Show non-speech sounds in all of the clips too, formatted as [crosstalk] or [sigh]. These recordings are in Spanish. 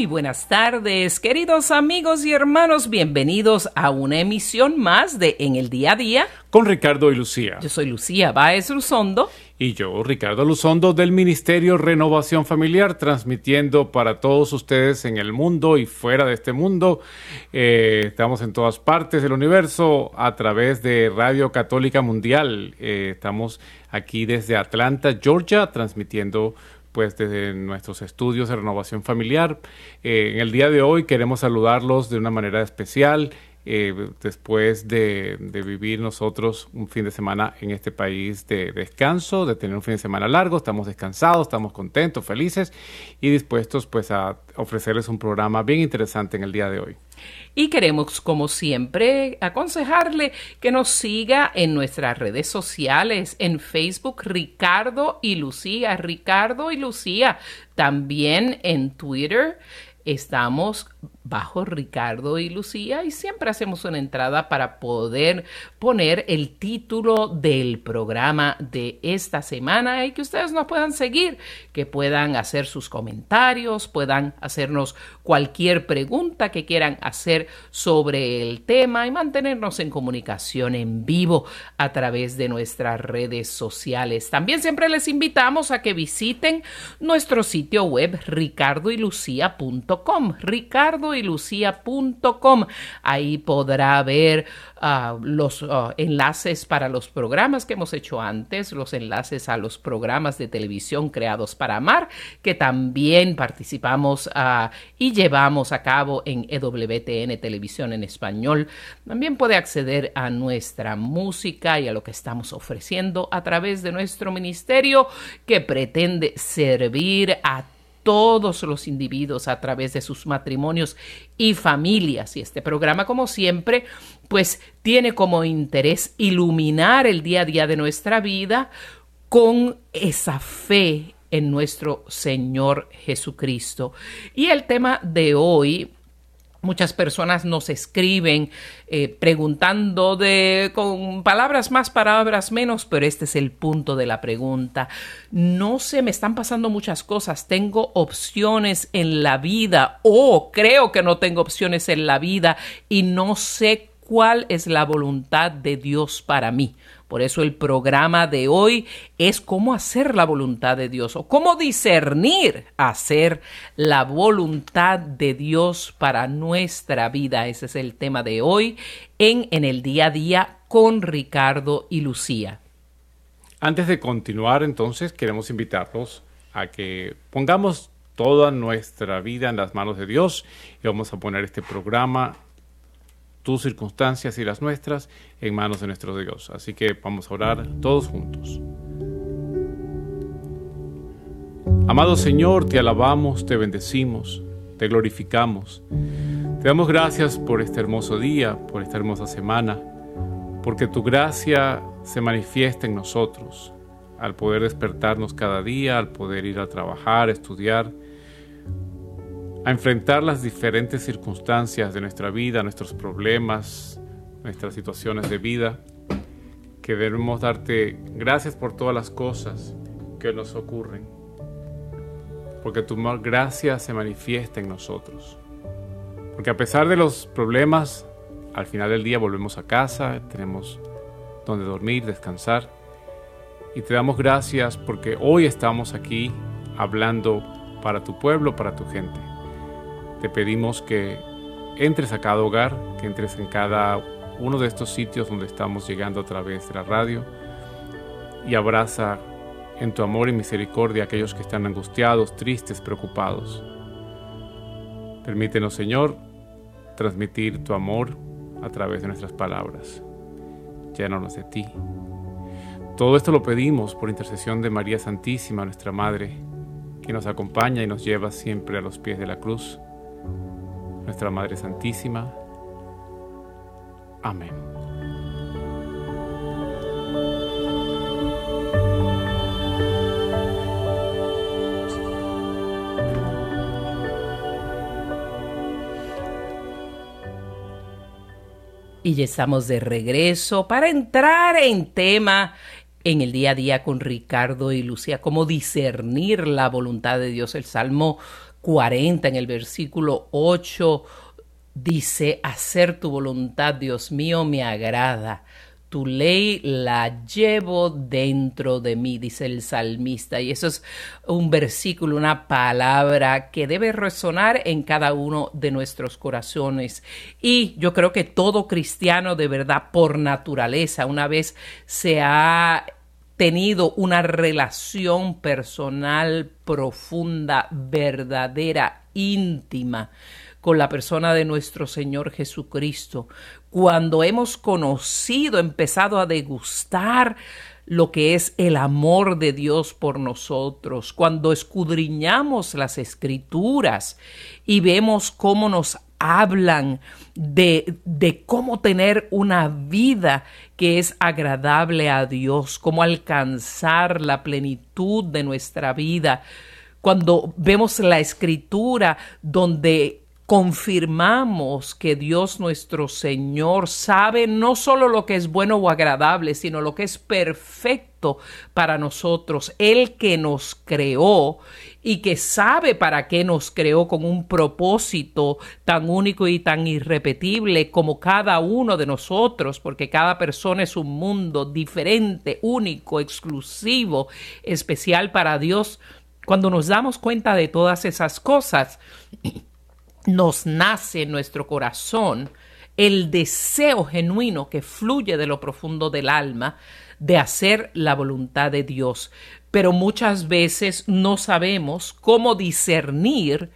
Muy buenas tardes, queridos amigos y hermanos, bienvenidos a una emisión más de En el Día a Día. Con Ricardo y Lucía. Yo soy Lucía Báez Luzondo. Y yo, Ricardo Luzondo, del Ministerio Renovación Familiar, transmitiendo para todos ustedes en el mundo y fuera de este mundo. Eh, estamos en todas partes del universo a través de Radio Católica Mundial. Eh, estamos aquí desde Atlanta, Georgia, transmitiendo pues desde nuestros estudios de renovación familiar. Eh, en el día de hoy queremos saludarlos de una manera especial. Eh, después de, de, vivir nosotros un fin de semana en este país de descanso, de tener un fin de semana largo, estamos descansados, estamos contentos, felices y dispuestos pues a ofrecerles un programa bien interesante en el día de hoy. Y queremos, como siempre, aconsejarle que nos siga en nuestras redes sociales, en Facebook, Ricardo y Lucía, Ricardo y Lucía, también en Twitter. Estamos bajo Ricardo y Lucía y siempre hacemos una entrada para poder poner el título del programa de esta semana y que ustedes nos puedan seguir, que puedan hacer sus comentarios, puedan hacernos cualquier pregunta que quieran hacer sobre el tema y mantenernos en comunicación en vivo a través de nuestras redes sociales. También siempre les invitamos a que visiten nuestro sitio web ricardoylucia.com. Ricardo y lucia.com. Ahí podrá ver uh, los uh, enlaces para los programas que hemos hecho antes, los enlaces a los programas de televisión creados para amar, que también participamos uh, y llevamos a cabo en EWTN Televisión en Español. También puede acceder a nuestra música y a lo que estamos ofreciendo a través de nuestro ministerio que pretende servir a todos los individuos a través de sus matrimonios y familias. Y este programa, como siempre, pues tiene como interés iluminar el día a día de nuestra vida con esa fe en nuestro Señor Jesucristo. Y el tema de hoy Muchas personas nos escriben eh, preguntando de con palabras más, palabras menos, pero este es el punto de la pregunta. No se me están pasando muchas cosas, tengo opciones en la vida o creo que no tengo opciones en la vida y no sé cuál es la voluntad de Dios para mí. Por eso el programa de hoy es cómo hacer la voluntad de Dios o cómo discernir hacer la voluntad de Dios para nuestra vida. Ese es el tema de hoy en En el día a día con Ricardo y Lucía. Antes de continuar, entonces, queremos invitarlos a que pongamos toda nuestra vida en las manos de Dios y vamos a poner este programa tus circunstancias y las nuestras en manos de nuestro Dios. Así que vamos a orar todos juntos. Amado Señor, te alabamos, te bendecimos, te glorificamos. Te damos gracias por este hermoso día, por esta hermosa semana, porque tu gracia se manifiesta en nosotros, al poder despertarnos cada día, al poder ir a trabajar, estudiar, enfrentar las diferentes circunstancias de nuestra vida, nuestros problemas, nuestras situaciones de vida, que debemos darte gracias por todas las cosas que nos ocurren, porque tu gracia se manifiesta en nosotros. Porque a pesar de los problemas, al final del día volvemos a casa, tenemos donde dormir, descansar, y te damos gracias porque hoy estamos aquí hablando para tu pueblo, para tu gente. Te pedimos que entres a cada hogar, que entres en cada uno de estos sitios donde estamos llegando a través de la radio y abraza en tu amor y misericordia a aquellos que están angustiados, tristes, preocupados. Permítenos, Señor, transmitir tu amor a través de nuestras palabras. Llénanos de ti. Todo esto lo pedimos por intercesión de María Santísima, nuestra Madre, que nos acompaña y nos lleva siempre a los pies de la cruz. Nuestra Madre Santísima. Amén. Y ya estamos de regreso para entrar en tema en el día a día con Ricardo y Lucía, cómo discernir la voluntad de Dios. El Salmo 40 en el versículo 8 dice, hacer tu voluntad, Dios mío, me agrada tu ley la llevo dentro de mí, dice el salmista. Y eso es un versículo, una palabra que debe resonar en cada uno de nuestros corazones. Y yo creo que todo cristiano de verdad, por naturaleza, una vez se ha tenido una relación personal profunda, verdadera, íntima con la persona de nuestro Señor Jesucristo, cuando hemos conocido, empezado a degustar lo que es el amor de Dios por nosotros, cuando escudriñamos las escrituras y vemos cómo nos hablan de, de, cómo tener una vida que es agradable a Dios, cómo alcanzar la plenitud de nuestra vida. Cuando vemos la escritura donde confirmamos que Dios nuestro Señor sabe no solo lo que es bueno o agradable, sino lo que es perfecto para nosotros, el que nos creó y que sabe para qué nos creó con un propósito tan único y tan irrepetible como cada uno de nosotros, porque cada persona es un mundo diferente, único, exclusivo, especial para Dios. Cuando nos damos cuenta de todas esas cosas, nos nace en nuestro corazón el deseo genuino que fluye de lo profundo del alma de hacer la voluntad de Dios. Pero muchas veces no sabemos cómo discernir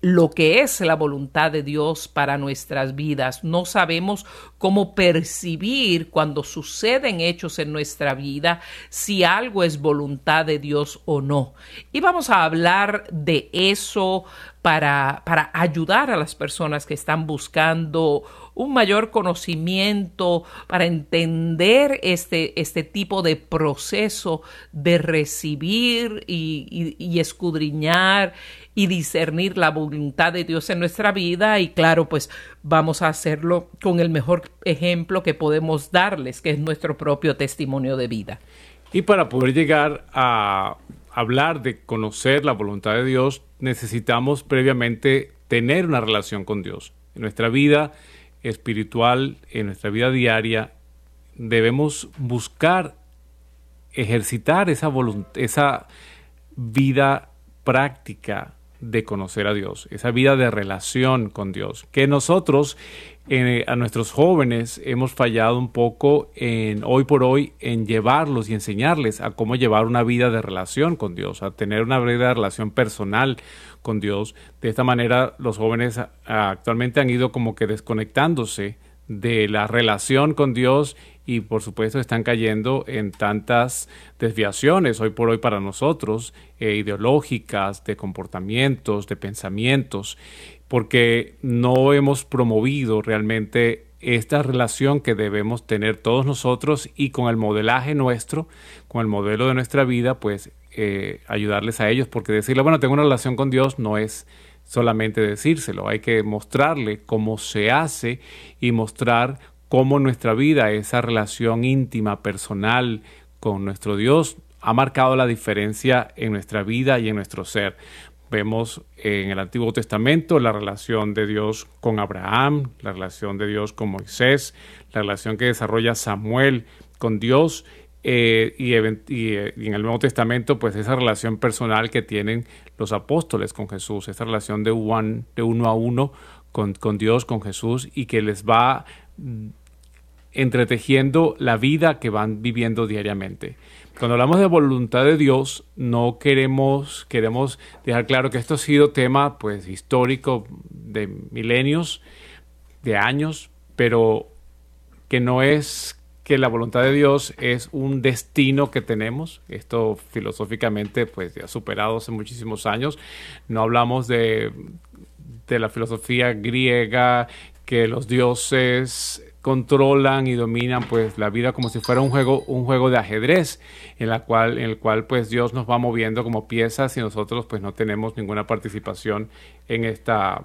lo que es la voluntad de Dios para nuestras vidas. No sabemos cómo percibir cuando suceden hechos en nuestra vida si algo es voluntad de Dios o no. Y vamos a hablar de eso para, para ayudar a las personas que están buscando un mayor conocimiento para entender este, este tipo de proceso de recibir y, y, escudriñar y discernir la voluntad de Dios en nuestra vida y claro, pues vamos a hacerlo con el mejor ejemplo que podemos darles, que es nuestro propio testimonio de vida. Y para poder llegar a hablar de conocer la voluntad de Dios, necesitamos previamente tener una relación con Dios. En nuestra vida espiritual, en nuestra vida diaria, debemos buscar ejercitar esa, esa vida práctica de conocer a Dios, esa vida de relación con Dios, que nosotros eh, a nuestros jóvenes hemos fallado un poco en hoy por hoy en llevarlos y enseñarles a cómo llevar una vida de relación con Dios, a tener una vida de relación personal con Dios. De esta manera los jóvenes actualmente han ido como que desconectándose de la relación con Dios y por supuesto están cayendo en tantas desviaciones hoy por hoy para nosotros, eh, ideológicas, de comportamientos, de pensamientos, porque no hemos promovido realmente esta relación que debemos tener todos nosotros y con el modelaje nuestro, con el modelo de nuestra vida, pues eh, ayudarles a ellos, porque decirle, bueno, tengo una relación con Dios no es solamente decírselo, hay que mostrarle cómo se hace y mostrar cómo nuestra vida, esa relación íntima, personal con nuestro Dios, ha marcado la diferencia en nuestra vida y en nuestro ser. Vemos en el Antiguo Testamento la relación de Dios con Abraham, la relación de Dios con Moisés, la relación que desarrolla Samuel con Dios eh, y, eh, y, en el Nuevo Testamento, pues esa relación personal que tienen los apóstoles con Jesús, esa relación de, uno a uno con, con, Dios, con Jesús, y que les va entretejiendo la vida que van viviendo diariamente. cuando hablamos de voluntad de Dios, no queremos, queremos dejar claro que esto ha sido tema pues histórico de milenios, de años, pero que no es que la voluntad de Dios es un destino que tenemos. Esto filosóficamente pues ya superado hace muchísimos años. No hablamos de, de la filosofía griega, que los dioses controlan y dominan pues la vida como si fuera un juego un juego de ajedrez en la cual en el cual pues Dios nos va moviendo como piezas y nosotros pues no tenemos ninguna participación en esta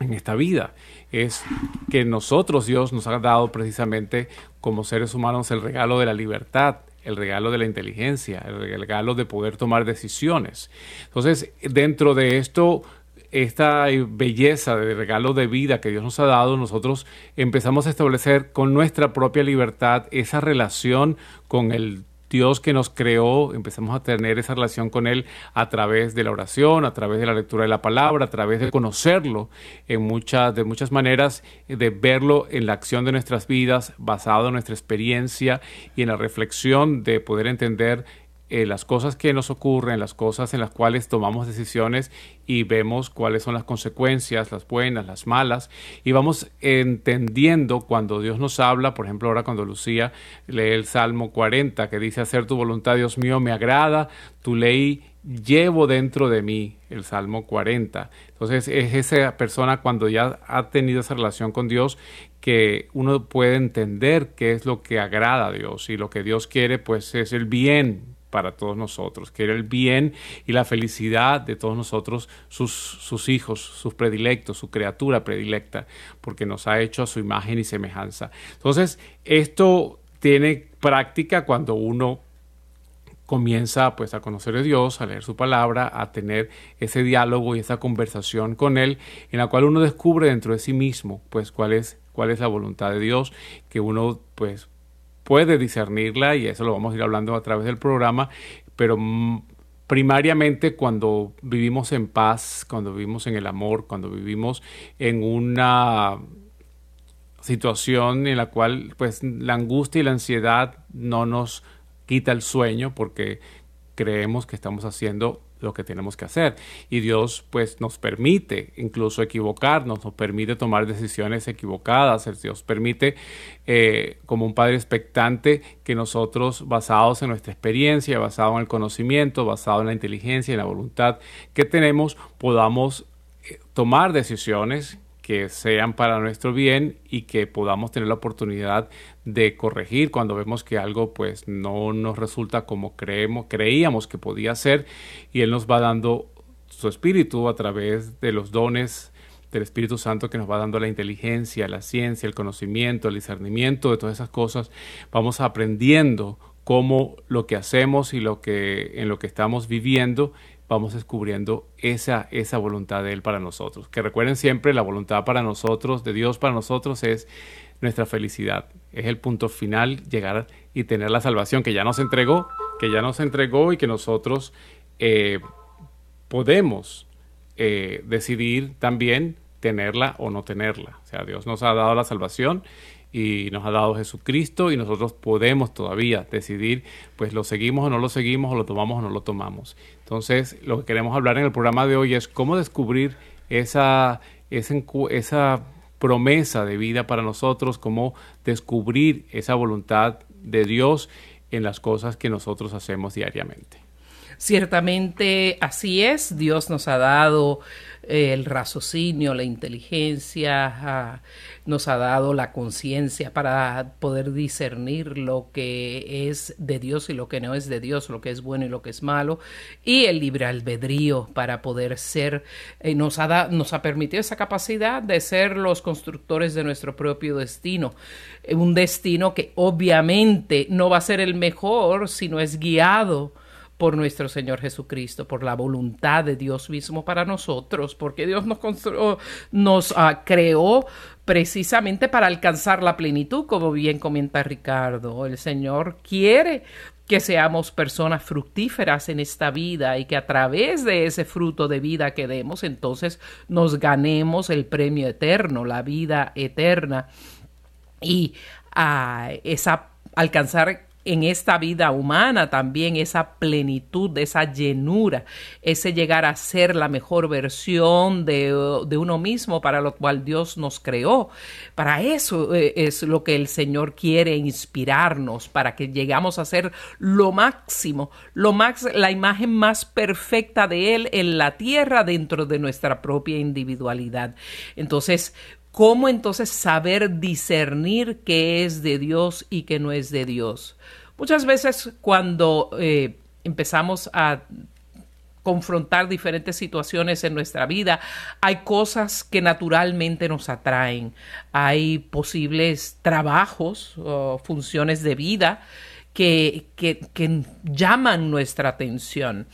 en esta vida es que nosotros Dios nos ha dado precisamente como seres humanos el regalo de la libertad el regalo de la inteligencia, el regalo de poder tomar decisiones. Entonces, dentro de esto, esta belleza de regalo de vida que Dios nos ha dado, nosotros empezamos a establecer con nuestra propia libertad esa relación con el Dios que nos creó, empezamos a tener esa relación con Él a través de la oración, a través de la lectura de la palabra, a través de conocerlo en muchas, de muchas maneras, de verlo en la acción de nuestras vidas, basado en nuestra experiencia y en la reflexión de poder entender eh, las cosas que nos ocurren, las cosas en las cuales tomamos decisiones y vemos cuáles son las consecuencias, las buenas, las malas, y vamos entendiendo cuando Dios nos habla, por ejemplo, ahora cuando Lucía lee el Salmo 40, que dice, hacer tu voluntad, Dios mío, me agrada, tu ley llevo dentro de mí, el Salmo 40. Entonces es esa persona cuando ya ha tenido esa relación con Dios que uno puede entender qué es lo que agrada a Dios y lo que Dios quiere pues es el bien para todos nosotros, que era el bien y la felicidad de todos nosotros, sus, sus, hijos, sus predilectos, su criatura predilecta, porque nos ha hecho a su imagen y semejanza. Entonces, esto tiene práctica cuando uno comienza pues a conocer a Dios, a leer su palabra, a tener ese diálogo y esa conversación con él en la cual uno descubre dentro de sí mismo pues cuál es cuál es la voluntad de Dios, que uno pues puede discernirla y eso lo vamos a ir hablando a través del programa, pero primariamente cuando vivimos en paz, cuando vivimos en el amor, cuando vivimos en una situación en la cual pues la angustia y la ansiedad no nos quita el sueño porque creemos que estamos haciendo lo que tenemos que hacer. Y Dios pues nos permite incluso equivocarnos, nos permite tomar decisiones equivocadas. Dios permite eh, como un Padre expectante que nosotros basados en nuestra experiencia, basado en el conocimiento, basado en la inteligencia y la voluntad que tenemos, podamos eh, tomar decisiones que sean para nuestro bien y que podamos tener la oportunidad de corregir cuando vemos que algo pues no nos resulta como creemos, creíamos que podía ser. Y él nos va dando su espíritu a través de los dones del Espíritu Santo que nos va dando la inteligencia, la ciencia, el conocimiento, el discernimiento de todas esas cosas, vamos aprendiendo cómo lo que hacemos y lo que en lo que estamos viviendo vamos descubriendo esa, esa voluntad de Él para nosotros. Que recuerden siempre, la voluntad para nosotros, de Dios para nosotros, es nuestra felicidad. Es el punto final, llegar y tener la salvación que ya nos entregó, que ya nos entregó y que nosotros eh, podemos eh, decidir también tenerla o no tenerla. O sea, Dios nos ha dado la salvación y nos ha dado Jesucristo y nosotros podemos todavía decidir, pues lo seguimos o no lo seguimos, o lo tomamos o no lo tomamos. Entonces, lo que queremos hablar en el programa de hoy es cómo descubrir esa, esa, esa promesa de vida para nosotros, cómo descubrir esa voluntad de Dios en las cosas que nosotros hacemos diariamente. Ciertamente así es, Dios nos ha dado eh, el raciocinio, la inteligencia, nos ha dado la conciencia para poder discernir lo que es de Dios y lo que no es de Dios, lo que es bueno y lo que es malo, y el libre albedrío para poder ser, eh, nos, ha nos ha permitido esa capacidad de ser los constructores de nuestro propio destino, eh, un destino que obviamente no va a ser el mejor si no es guiado por nuestro Señor Jesucristo, por la voluntad de Dios mismo para nosotros, porque Dios nos, nos uh, creó precisamente para alcanzar la plenitud, como bien comenta Ricardo. El Señor quiere que seamos personas fructíferas en esta vida y que a través de ese fruto de vida que demos, entonces nos ganemos el premio eterno, la vida eterna y uh, esa, alcanzar en esta vida humana también esa plenitud, esa llenura, ese llegar a ser la mejor versión de, uno mismo para lo cual Dios nos creó. Para eso eh, es lo que el Señor quiere inspirarnos, para que llegamos a ser lo máximo, lo la imagen más perfecta de Él en la tierra dentro de nuestra propia individualidad. Entonces, ¿Cómo entonces saber discernir qué es de Dios y qué no es de Dios? Muchas veces cuando eh, empezamos a confrontar diferentes situaciones en nuestra vida, hay cosas que naturalmente nos atraen, hay posibles trabajos o funciones de vida que, que, que llaman nuestra atención.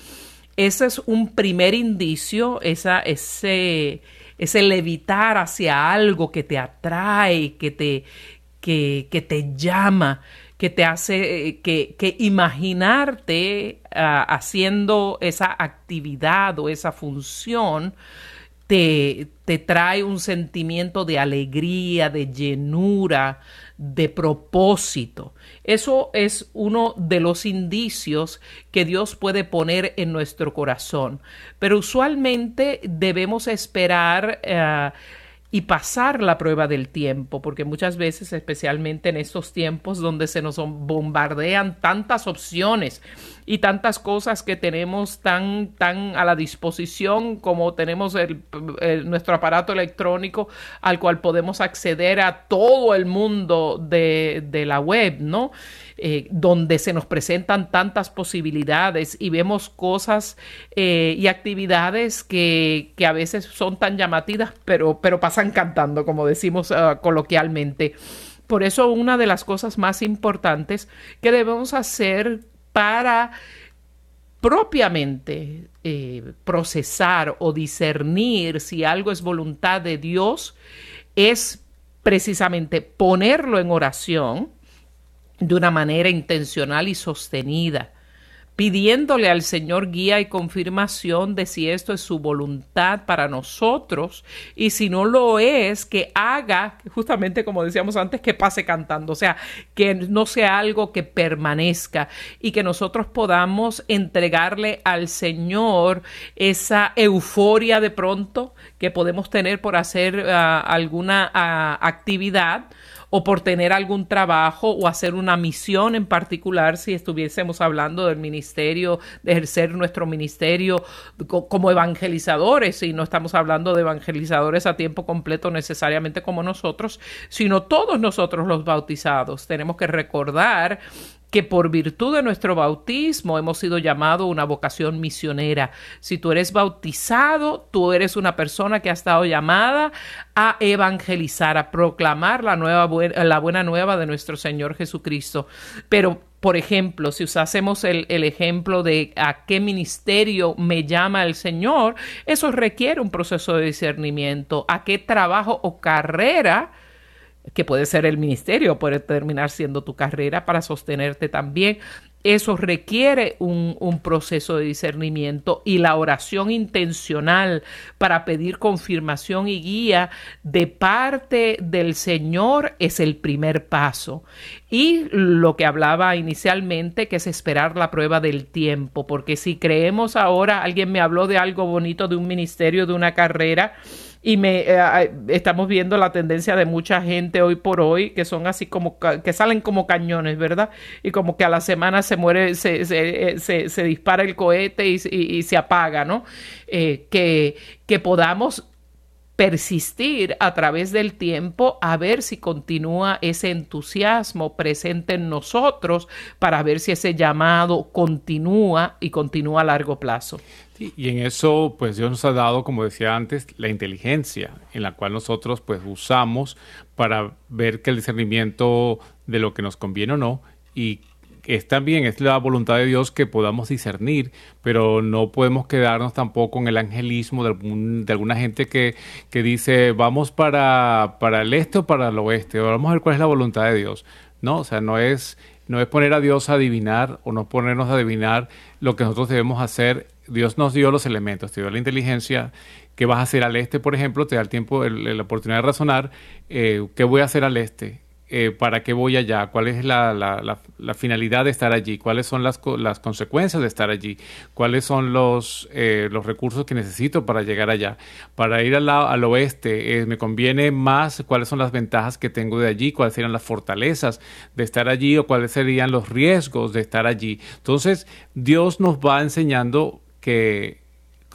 Ese es un primer indicio, esa, ese, ese levitar hacia algo que te atrae, que te, que, que te llama, que te hace eh, que, que imaginarte ah, haciendo esa actividad o esa función te, te trae un sentimiento de alegría, de llenura, de propósito. Eso es uno de los indicios que Dios puede poner en nuestro corazón. Pero usualmente debemos esperar eh, y pasar la prueba del tiempo, porque muchas veces, especialmente en estos tiempos donde se nos bombardean tantas opciones y tantas cosas que tenemos tan, tan a la disposición como tenemos nuestro aparato electrónico al cual podemos acceder a todo el mundo de, de la web, ¿no? Eh, donde se nos presentan tantas posibilidades y vemos cosas eh, y actividades que, que, a veces son tan llamativas, pero, pero pasan cantando, como decimos uh, coloquialmente. Por eso una de las cosas más importantes que debemos hacer para propiamente eh, procesar o discernir si algo es voluntad de Dios es precisamente ponerlo en oración, de una manera intencional y sostenida, pidiéndole al Señor guía y confirmación de si esto es su voluntad para nosotros y si no lo es, que haga, justamente como decíamos antes, que pase cantando, o sea, que no sea algo que permanezca y que nosotros podamos entregarle al Señor esa euforia de pronto que podemos tener por hacer ah, alguna ah, actividad o por tener algún trabajo o hacer una misión en particular si estuviésemos hablando del ministerio, de ejercer nuestro ministerio como evangelizadores y no estamos hablando de evangelizadores a tiempo completo necesariamente como nosotros, sino todos nosotros los bautizados. Tenemos que recordar que por virtud de nuestro bautismo hemos sido llamados a una vocación misionera. Si tú eres bautizado, tú eres una persona que ha estado llamada a evangelizar, a proclamar la, nueva, la buena nueva de nuestro Señor Jesucristo. Pero por ejemplo, si usásemos el, el, ejemplo de a qué ministerio me llama el Señor, eso requiere un proceso de discernimiento. ¿A qué trabajo o carrera que puede ser el ministerio, puede terminar siendo tu carrera para sostenerte también. Eso requiere un, un, proceso de discernimiento y la oración intencional para pedir confirmación y guía de parte del Señor es el primer paso. Y lo que hablaba inicialmente, que es esperar la prueba del tiempo, porque si creemos ahora, alguien me habló de algo bonito, de un ministerio, de una carrera, y me eh, estamos viendo la tendencia de mucha gente hoy por hoy que son así como que salen como cañones, ¿verdad? Y como que a la semana se muere, se, se, eh, dispara el cohete y, y, se apaga, ¿no? Eh, que, que podamos persistir a través del tiempo a ver si continúa ese entusiasmo presente en nosotros para ver si ese llamado continúa y continúa a largo plazo. y en eso, pues Dios nos ha dado, como decía antes, la inteligencia, en la cual nosotros pues usamos para ver que el discernimiento de lo que nos conviene o no y es también es la voluntad de Dios que podamos discernir, pero no podemos quedarnos tampoco en el angelismo de, alguna gente que, que, dice vamos para, para el este o para el oeste, vamos a ver cuál es la voluntad de Dios. No, o sea, no es, no es poner a Dios a adivinar o no ponernos a adivinar lo que nosotros debemos hacer. Dios nos dio los elementos, te dio la inteligencia, qué vas a hacer al este, por ejemplo, te da el tiempo, la oportunidad de razonar, eh, qué voy a hacer al este, eh, para qué voy allá, cuál es la, la, la, finalidad de estar allí, cuáles son las, consecuencias de estar allí, cuáles son los, eh, los recursos que necesito para llegar allá. Para ir al, al oeste, eh, me conviene más cuáles son las ventajas que tengo de allí, cuáles serían las fortalezas de estar allí o cuáles serían los riesgos de estar allí. Entonces, Dios nos va enseñando que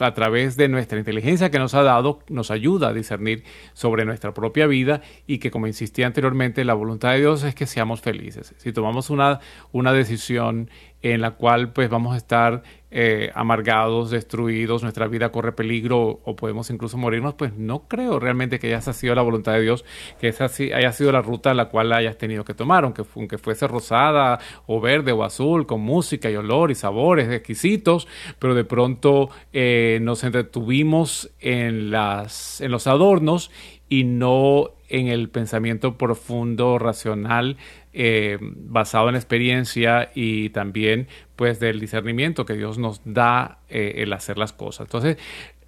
a través de nuestra inteligencia que nos ha dado, nos ayuda a discernir sobre nuestra propia vida y que, como insistí anteriormente, la voluntad de Dios es que seamos felices. Si tomamos una, una decisión en la cual pues vamos a estar eh, amargados, destruidos, nuestra vida corre peligro o podemos incluso morirnos, pues no creo realmente que esa sido la voluntad de Dios, que esa haya sido la ruta la cual hayas tenido que tomar, aunque, aunque fuese rosada o verde o azul, con música y olor y sabores exquisitos, pero de pronto eh, nos entretuvimos en, las, en los adornos y no en el pensamiento profundo, racional eh, basado en experiencia y también pues del discernimiento que Dios nos da eh, el hacer las cosas. Entonces,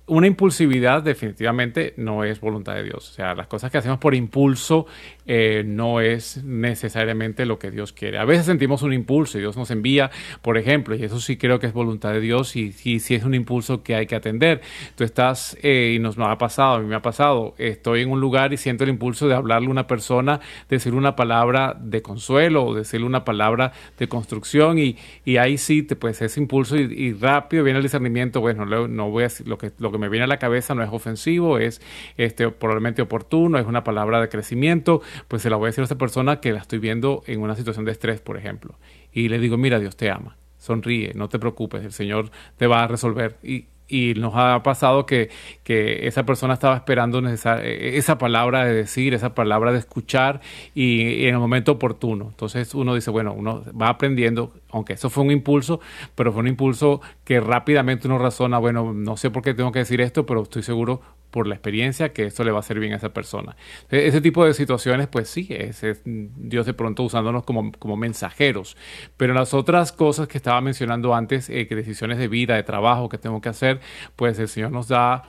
una impulsividad definitivamente no es voluntad de Dios. O sea, las cosas que hacemos por impulso eh, no es necesariamente lo que Dios quiere. A veces sentimos un impulso y Dios nos envía, por ejemplo, y eso sí creo que es voluntad de Dios y sí, es un impulso que hay que atender. Tú estás, eh, y nos, ha pasado, a mí me ha pasado, estoy en un lugar y siento el impulso de hablarle a una persona, decir una palabra de consuelo o decirle una palabra de construcción y, ahí sí, te, pues ese impulso y, rápido viene el discernimiento, bueno, no voy a lo que, lo que me viene a la cabeza no es ofensivo, es este, probablemente oportuno, es una palabra de crecimiento, pues se la voy a decir a esta persona que la estoy viendo en una situación de estrés, por ejemplo. Y le digo, mira, Dios te ama, sonríe, no te preocupes, el Señor te va a resolver. Y, y nos ha pasado que, que esa persona estaba esperando e, esa palabra de decir, esa palabra de escuchar y, en el momento oportuno. Entonces uno dice, bueno, uno va aprendiendo, aunque eso fue un impulso, pero fue un impulso que rápidamente uno razona, bueno, no sé por qué tengo que decir esto, pero estoy seguro por la experiencia que esto le va a hacer bien a esa persona. E, ese tipo de situaciones, pues sí, es, Dios de pronto usándonos como, como, mensajeros. Pero las otras cosas que estaba mencionando antes, eh, que decisiones de vida, de trabajo que tengo que hacer, pues el Señor nos da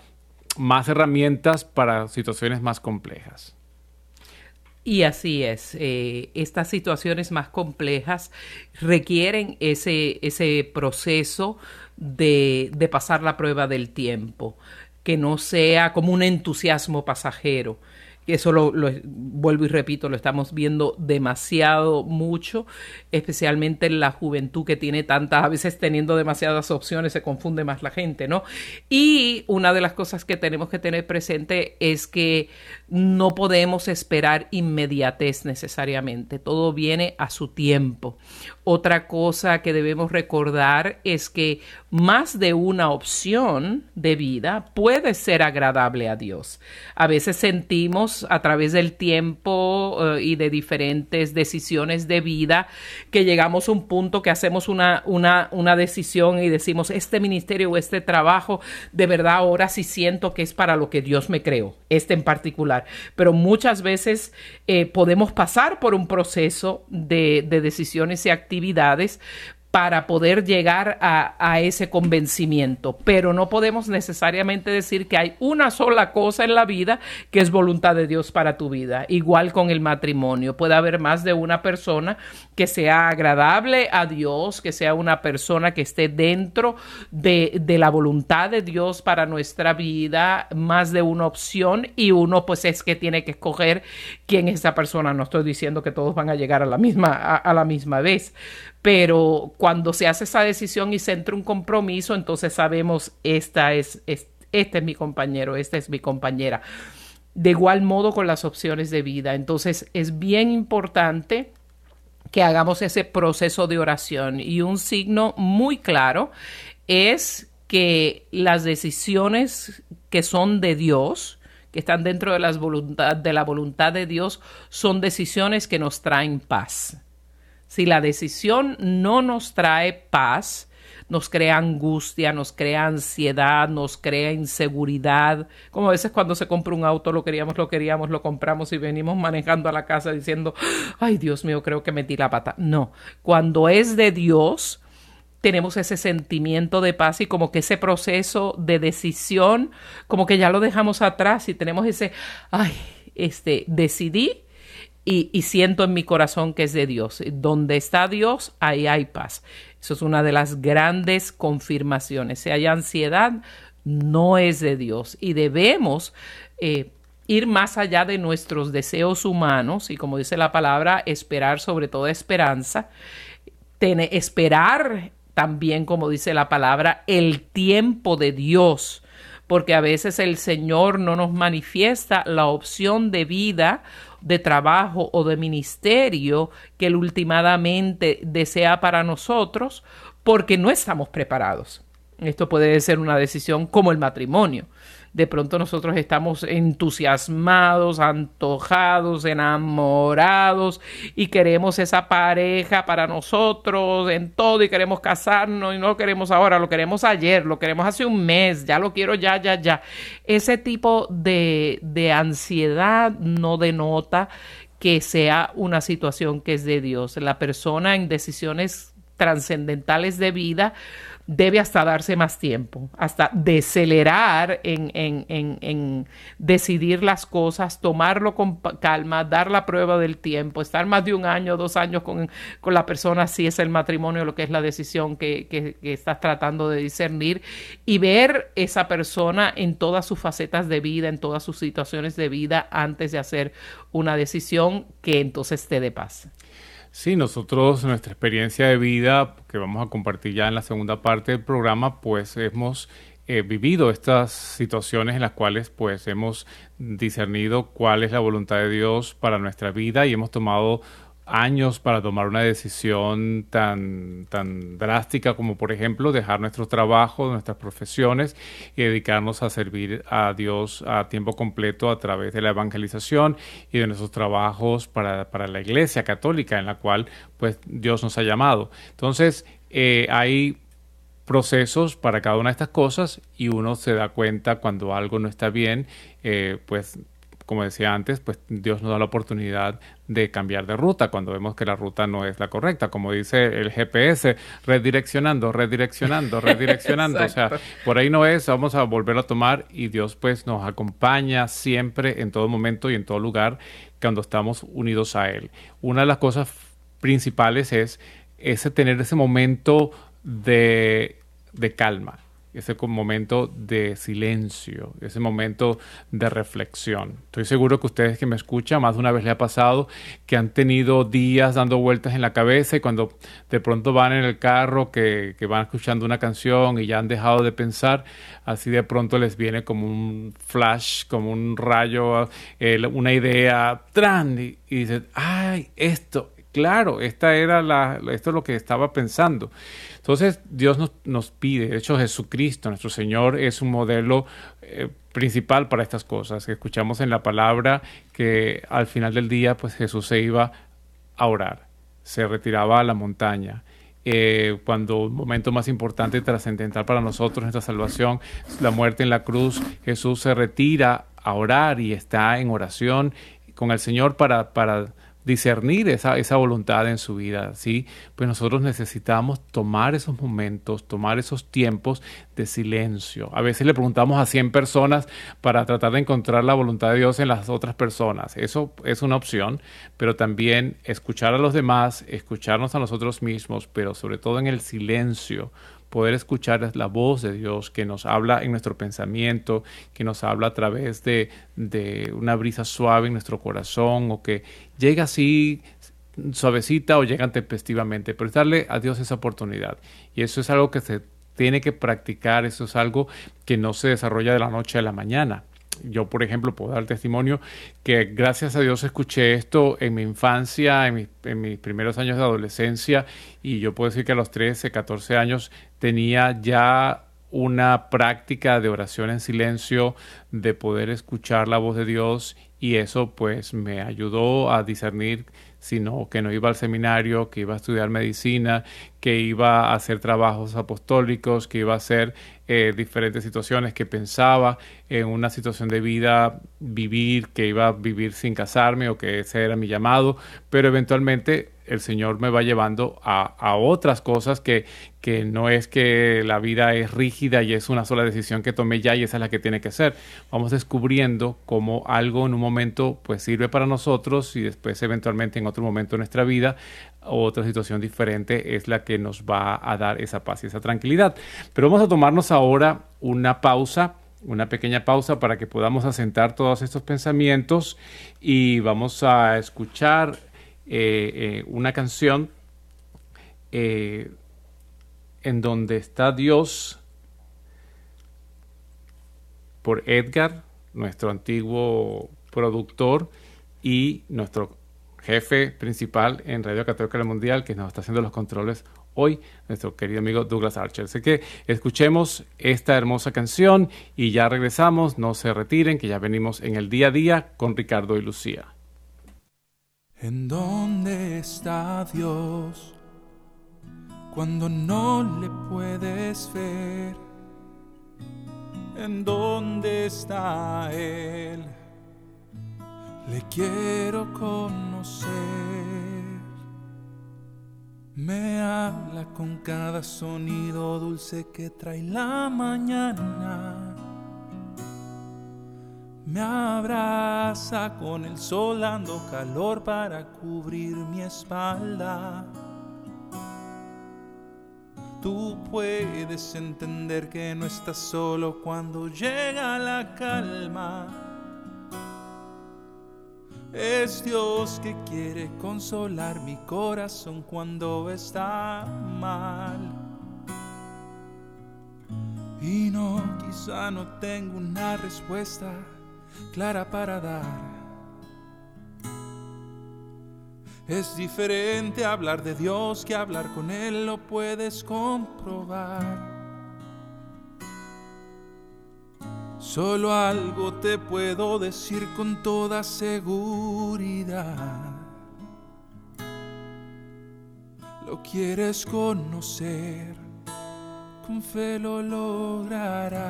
más herramientas para situaciones más complejas. Y así es, eh, estas situaciones más complejas requieren ese, ese proceso de, de pasar la prueba del tiempo que no sea como un entusiasmo pasajero. Eso lo, vuelvo y repito, lo estamos viendo demasiado mucho, especialmente en la juventud que tiene tantas, a veces teniendo demasiadas opciones se confunde más la gente, ¿no? Y una de las cosas que tenemos que tener presente es que no podemos esperar inmediatez necesariamente, todo viene a su tiempo. Otra cosa que debemos recordar es que más de una opción de vida puede ser agradable a Dios. A veces sentimos a través del tiempo eh, y de diferentes decisiones de vida que llegamos a un punto que hacemos una, una, una decisión y decimos, este ministerio o este trabajo, de verdad ahora sí siento que es para lo que Dios me creó, este en particular pero muchas veces eh, podemos pasar por un proceso de, de decisiones y actividades para poder llegar a, ese convencimiento. Pero no podemos necesariamente decir que hay una sola cosa en la vida que es voluntad de Dios para tu vida. Igual con el matrimonio. Puede haber más de una persona que sea agradable a Dios, que sea una persona que esté dentro de, la voluntad de Dios para nuestra vida, más de una opción y uno pues es que tiene que escoger quién es esa persona. No estoy diciendo que todos van a llegar a la misma, a la misma vez, pero cuando se hace esa decisión y se entra un compromiso, entonces sabemos, esta es, este es mi compañero, esta es mi compañera. De igual modo con las opciones de vida. Entonces es bien importante que hagamos ese proceso de oración y un signo muy claro es que las decisiones que son de Dios, que están dentro de, las voluntad, de la voluntad de Dios, son decisiones que nos traen paz. Si la decisión no nos trae paz, nos crea angustia, nos crea ansiedad, nos crea inseguridad. Como a veces cuando se compra un auto, lo queríamos, lo queríamos, lo compramos y venimos manejando a la casa diciendo, ay Dios mío, creo que metí la pata. No, cuando es de Dios, tenemos ese sentimiento de paz y como que ese proceso de decisión, como que ya lo dejamos atrás y tenemos ese, ay, este, decidí y, siento en mi corazón que es de Dios. Donde está Dios, ahí hay paz. Eso es una de las grandes confirmaciones. Si hay ansiedad, no es de Dios y debemos eh, ir más allá de nuestros deseos humanos y como dice la palabra, esperar sobre toda esperanza, tener, esperar también, como dice la palabra, el tiempo de Dios, porque a veces el Señor no nos manifiesta la opción de vida de trabajo o de ministerio que Él últimamente desea para nosotros porque no estamos preparados. Esto puede ser una decisión como el matrimonio de pronto nosotros estamos entusiasmados, antojados, enamorados y queremos esa pareja para nosotros en todo y queremos casarnos y no lo queremos ahora, lo queremos ayer, lo queremos hace un mes, ya lo quiero ya, ya, ya. Ese tipo de, de ansiedad no denota que sea una situación que es de Dios. La persona en decisiones trascendentales de vida debe hasta darse más tiempo, hasta decelerar en, en, en, decidir las cosas, tomarlo con calma, dar la prueba del tiempo, estar más de un año, dos años con, con la persona si es el matrimonio, lo que es la decisión que, que, que estás tratando de discernir y ver esa persona en todas sus facetas de vida, en todas sus situaciones de vida antes de hacer una decisión que entonces te dé paz. Sí, nosotros, nuestra experiencia de vida, que vamos a compartir ya en la segunda parte del programa, pues hemos eh, vivido estas situaciones en las cuales pues hemos discernido cuál es la voluntad de Dios para nuestra vida y hemos tomado años para tomar una decisión tan, tan drástica como por ejemplo dejar nuestro trabajo, nuestras profesiones y dedicarnos a servir a Dios a tiempo completo a través de la evangelización y de nuestros trabajos para, para la iglesia católica en la cual pues Dios nos ha llamado. Entonces eh, hay procesos para cada una de estas cosas y uno se da cuenta cuando algo no está bien, eh, pues como decía antes, pues Dios nos da la oportunidad de cambiar de ruta cuando vemos que la ruta no es la correcta. Como dice el GPS, redireccionando, redireccionando, [laughs] redireccionando. o sea, por ahí no es, vamos a volver a tomar y Dios pues nos acompaña siempre, en todo momento y en todo lugar, cuando estamos unidos a Él. Una de las cosas principales es ese tener ese momento de, de calma ese momento de silencio, ese momento de reflexión. Estoy seguro que ustedes que me escuchan, más de una vez le ha pasado que han tenido días dando vueltas en la cabeza y cuando de pronto van en el carro, que, van escuchando una canción y ya han dejado de pensar, así de pronto les viene como un flash, como un rayo, una idea, ¡tran! Y, y dicen, ¡ay, esto! Claro, esta era la, esto es lo que estaba pensando. Entonces Dios nos, nos pide, de hecho Jesucristo, nuestro Señor, es un modelo eh, principal para estas cosas. Escuchamos en la palabra que al final del día, pues Jesús se iba a orar, se retiraba a la montaña. Eh, cuando un momento más importante y trascendental para nosotros, nuestra salvación, la muerte en la cruz, Jesús se retira a orar y está en oración con el Señor para, para discernir esa, esa voluntad en su vida, ¿sí? Pues nosotros necesitamos tomar esos momentos, tomar esos tiempos de silencio. A veces le preguntamos a 100 personas para tratar de encontrar la voluntad de Dios en las otras personas. Eso es una opción, pero también escuchar a los demás, escucharnos a nosotros mismos, pero sobre todo en el silencio, poder escuchar la voz de Dios que nos habla en nuestro pensamiento, que nos habla a través de, una brisa suave en nuestro corazón o que llega así suavecita o llega tempestivamente, pero es darle a Dios esa oportunidad. Y eso es algo que se tiene que practicar, eso es algo que no se desarrolla de la noche a la mañana yo, por ejemplo, puedo dar testimonio que gracias a Dios escuché esto en mi infancia, en, mis primeros años de adolescencia, y yo puedo decir que a los 13, 14 años tenía ya una práctica de oración en silencio, de poder escuchar la voz de Dios, y eso pues me ayudó a discernir sino que no iba al seminario, que iba a estudiar medicina, que iba a hacer trabajos apostólicos, que iba a hacer eh, diferentes situaciones, que pensaba en una situación de vida vivir, que iba a vivir sin casarme o que ese era mi llamado, pero eventualmente el Señor me va llevando a, otras cosas que, que no es que la vida es rígida y es una sola decisión que tomé ya y esa es la que tiene que ser. Vamos descubriendo cómo algo en un momento pues sirve para nosotros y después eventualmente en otro momento de nuestra vida otra situación diferente es la que nos va a dar esa paz y esa tranquilidad. Pero vamos a tomarnos ahora una pausa una pequeña pausa para que podamos asentar todos estos pensamientos y vamos a escuchar eh, eh, una canción eh, en donde está Dios por Edgar, nuestro antiguo productor y nuestro jefe principal en Radio Católica Mundial, que nos está haciendo los controles hoy, nuestro querido amigo Douglas Archer. Así que escuchemos esta hermosa canción y ya regresamos, no se retiren, que ya venimos en el día a día con Ricardo y Lucía. ¿En dónde está Dios cuando no le puedes ver? ¿En dónde está Él? Le quiero conocer. Me habla con cada sonido dulce que trae la mañana me abraza con el sol dando calor para cubrir mi espalda. Tú puedes entender que no estás solo cuando llega la calma. Es Dios que quiere consolar mi corazón cuando está mal. Y no, quizá no tengo una respuesta clara para dar. Es diferente hablar de Dios que hablar con Él, lo puedes comprobar. Solo algo te puedo decir con toda seguridad. Lo quieres conocer, con fe lo lograrás.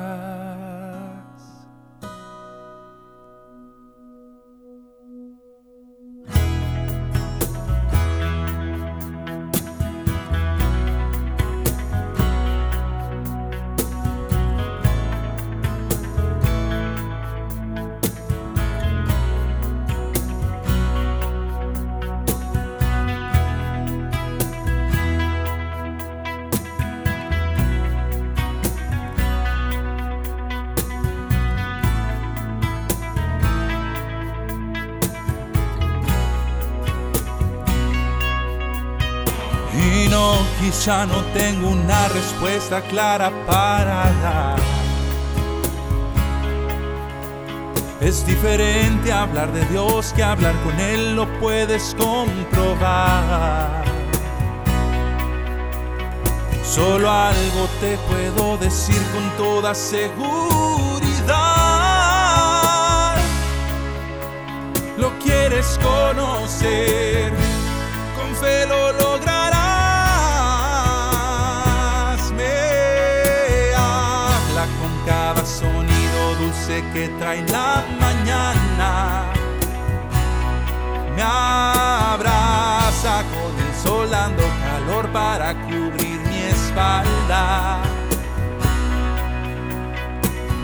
Ya no tengo una respuesta clara para dar. Es diferente hablar de Dios que hablar con Él, lo puedes comprobar. Solo algo te puedo decir con toda seguridad. Lo quieres conocer, con fe lo que trae la mañana. Me abraza con el sol dando calor para cubrir mi espalda.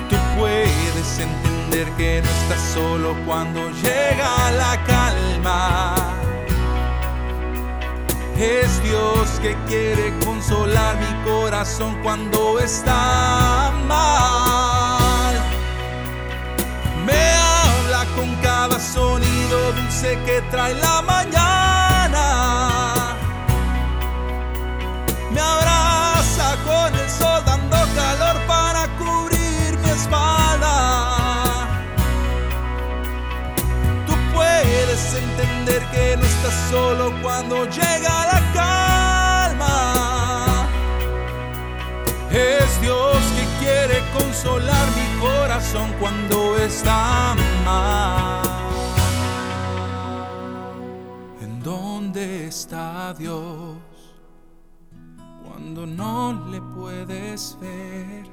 Tú puedes entender que no estás solo cuando llega la calma. Es Dios que quiere consolar mi corazón cuando está mal. Sonido dulce que trae la mañana. Me abraza con el sol dando calor para cubrir mi espalda. Tú puedes entender que no estás solo cuando llega la calma. Es Dios que quiere consolar mi corazón cuando está está Dios cuando no le puedes ver?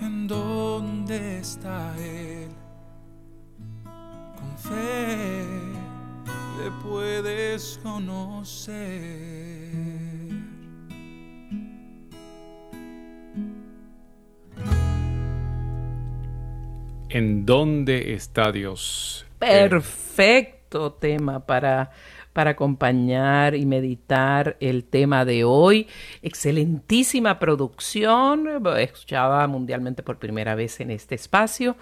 ¿En dónde está Él? Con fe le puedes conocer. ¿En dónde está Dios? Perfecto tema para, para acompañar y meditar el tema de hoy. Excelentísima producción, escuchada mundialmente por primera vez en este espacio,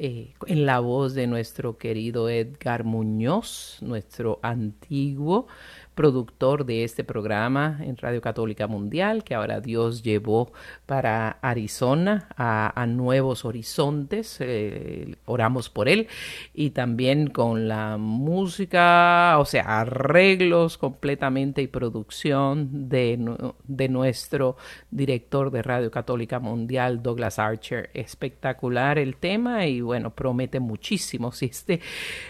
eh, en la voz de nuestro querido Edgar Muñoz, nuestro antiguo productor de este programa en Radio Católica Mundial, que ahora Dios llevó para Arizona a, nuevos horizontes. Eh, oramos por él y también con la música, o sea, arreglos completamente y producción de, de nuestro director de Radio Católica Mundial, Douglas Archer. Espectacular el tema y bueno, promete muchísimo. Si este,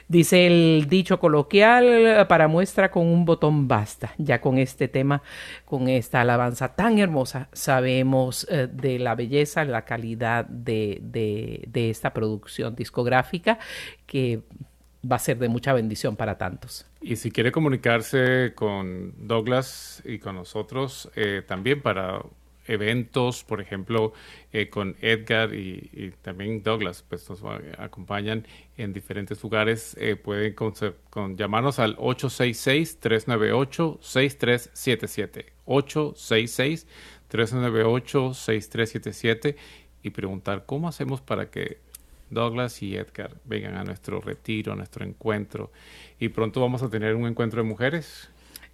dice el dicho coloquial, para muestra con un botón basta. Ya con este tema, con esta alabanza tan hermosa, sabemos eh, de la belleza, la calidad de, de esta producción discográfica que va a ser de mucha bendición para tantos. Y si quiere comunicarse con Douglas y con nosotros, eh, también para eventos, por ejemplo, eh, con Edgar y, también Douglas, pues nos acompañan en diferentes lugares. Eh, pueden con, llamarnos al 866-398-6377. 866-398-6377 y preguntar cómo hacemos para que Douglas y Edgar vengan a nuestro retiro, a nuestro encuentro. Y pronto vamos a tener un encuentro de mujeres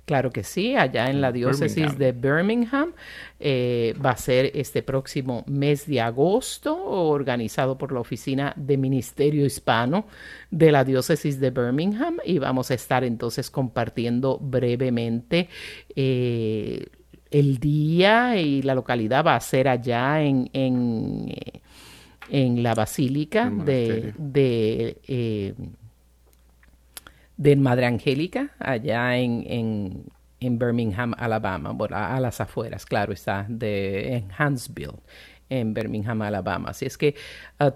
Claro que sí, allá en la diócesis de Birmingham eh, va a ser este próximo mes de agosto, organizado por la Oficina de Ministerio Hispano de la diócesis de Birmingham y vamos a estar entonces compartiendo brevemente eh, el día y la localidad. Va a ser allá en, en, en la Basílica de, de eh, de Madre Angélica, allá en, en, en Birmingham, Alabama, a, a, las afueras, claro está, de, en Huntsville en Birmingham, Alabama. Así es que